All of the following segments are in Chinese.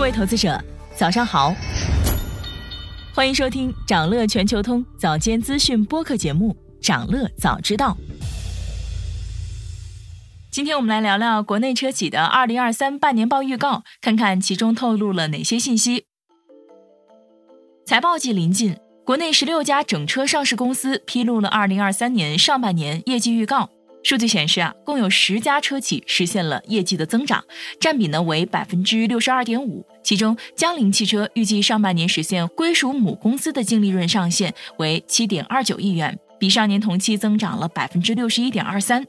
各位投资者，早上好！欢迎收听长乐全球通早间资讯播客节目《长乐早知道》。今天我们来聊聊国内车企的二零二三半年报预告，看看其中透露了哪些信息。财报季临近，国内十六家整车上市公司披露了二零二三年上半年业绩预告。数据显示啊，共有十家车企实现了业绩的增长，占比呢为百分之六十二点五。其中，江铃汽车预计上半年实现归属母公司的净利润上限为七点二九亿元，比上年同期增长了百分之六十一点二三。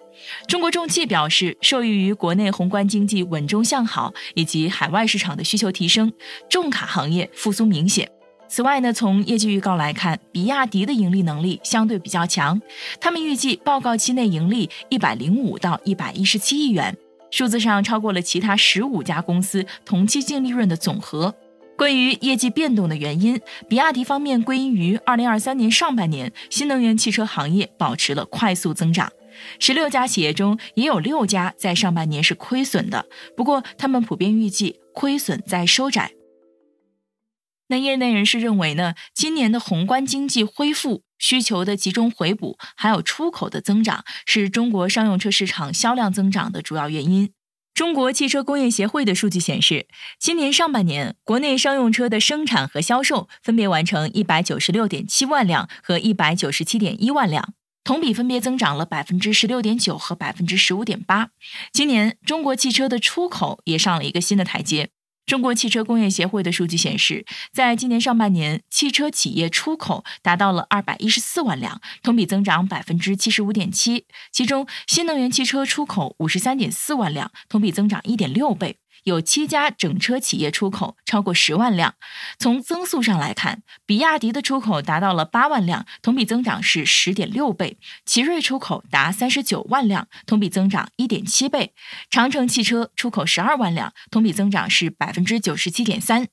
中国重汽表示，受益于国内宏观经济稳中向好以及海外市场的需求提升，重卡行业复苏明显。此外呢，从业绩预告来看，比亚迪的盈利能力相对比较强。他们预计报告期内盈利一百零五到一百一十七亿元，数字上超过了其他十五家公司同期净利润的总和。关于业绩变动的原因，比亚迪方面归因于二零二三年上半年新能源汽车行业保持了快速增长。十六家企业中也有六家在上半年是亏损的，不过他们普遍预计亏损在收窄。那业内人士认为呢，今年的宏观经济恢复、需求的集中回补，还有出口的增长，是中国商用车市场销量增长的主要原因。中国汽车工业协会的数据显示，今年上半年国内商用车的生产和销售分别完成一百九十六点七万辆和一百九十七点一万辆，同比分别增长了百分之十六点九和百分之十五点八。今年中国汽车的出口也上了一个新的台阶。中国汽车工业协会的数据显示，在今年上半年，汽车企业出口达到了二百一十四万辆，同比增长百分之七十五点七。其中，新能源汽车出口五十三点四万辆，同比增长一点六倍。有七家整车企业出口超过十万辆。从增速上来看，比亚迪的出口达到了八万辆，同比增长是十点六倍；奇瑞出口达三十九万辆，同比增长一点七倍；长城汽车出口十二万辆，同比增长是百分之九十七点三。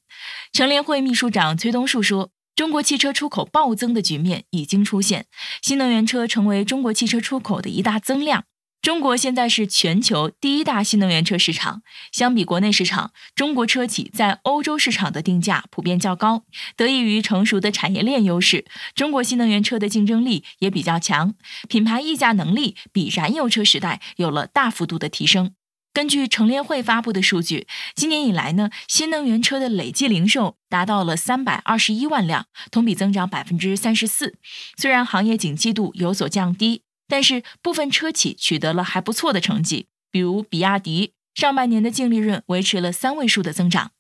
乘联会秘书长崔东树说：“中国汽车出口暴增的局面已经出现，新能源车成为中国汽车出口的一大增量。”中国现在是全球第一大新能源车市场。相比国内市场，中国车企在欧洲市场的定价普遍较高。得益于成熟的产业链优势，中国新能源车的竞争力也比较强，品牌溢价能力比燃油车时代有了大幅度的提升。根据乘联会发布的数据，今年以来呢，新能源车的累计零售达到了三百二十一万辆，同比增长百分之三十四。虽然行业景气度有所降低。但是部分车企取得了还不错的成绩，比如比亚迪，上半年的净利润维持了三位数的增长。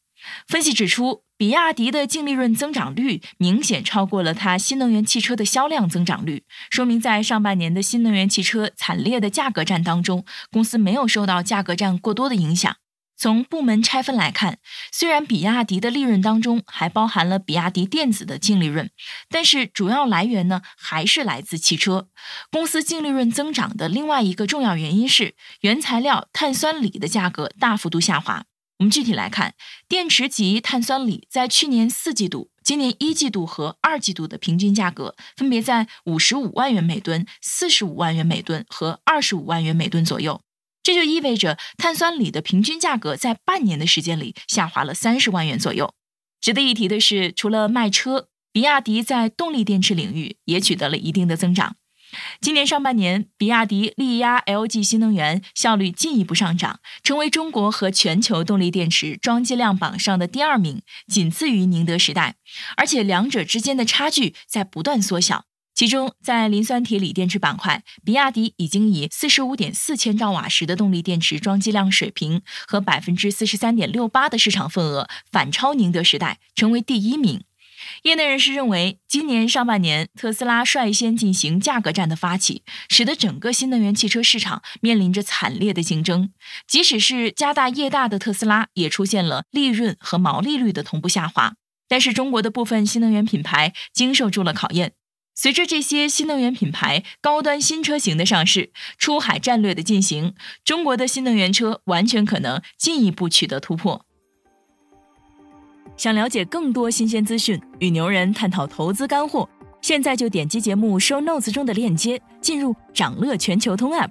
分析指出，比亚迪的净利润增长率明显超过了它新能源汽车的销量增长率，说明在上半年的新能源汽车惨烈的价格战当中，公司没有受到价格战过多的影响。从部门拆分来看，虽然比亚迪的利润当中还包含了比亚迪电子的净利润，但是主要来源呢还是来自汽车。公司净利润增长的另外一个重要原因是原材料碳酸锂的价格大幅度下滑。我们具体来看，电池级碳酸锂在去年四季度、今年一季度和二季度的平均价格分别在五十五万元每吨、四十五万元每吨和二十五万元每吨左右。这就意味着碳酸锂的平均价格在半年的时间里下滑了三十万元左右。值得一提的是，除了卖车，比亚迪在动力电池领域也取得了一定的增长。今年上半年，比亚迪力压 LG 新能源效率进一步上涨，成为中国和全球动力电池装机量榜上的第二名，仅次于宁德时代，而且两者之间的差距在不断缩小。其中，在磷酸铁锂电池板块，比亚迪已经以四十五点四千兆瓦时的动力电池装机量水平和百分之四十三点六八的市场份额反超宁德时代，成为第一名。业内人士认为，今年上半年特斯拉率先进行价格战的发起，使得整个新能源汽车市场面临着惨烈的竞争。即使是家大业大的特斯拉，也出现了利润和毛利率的同步下滑。但是，中国的部分新能源品牌经受住了考验。随着这些新能源品牌高端新车型的上市，出海战略的进行，中国的新能源车完全可能进一步取得突破。想了解更多新鲜资讯，与牛人探讨投资干货，现在就点击节目 show notes 中的链接，进入掌乐全球通 app。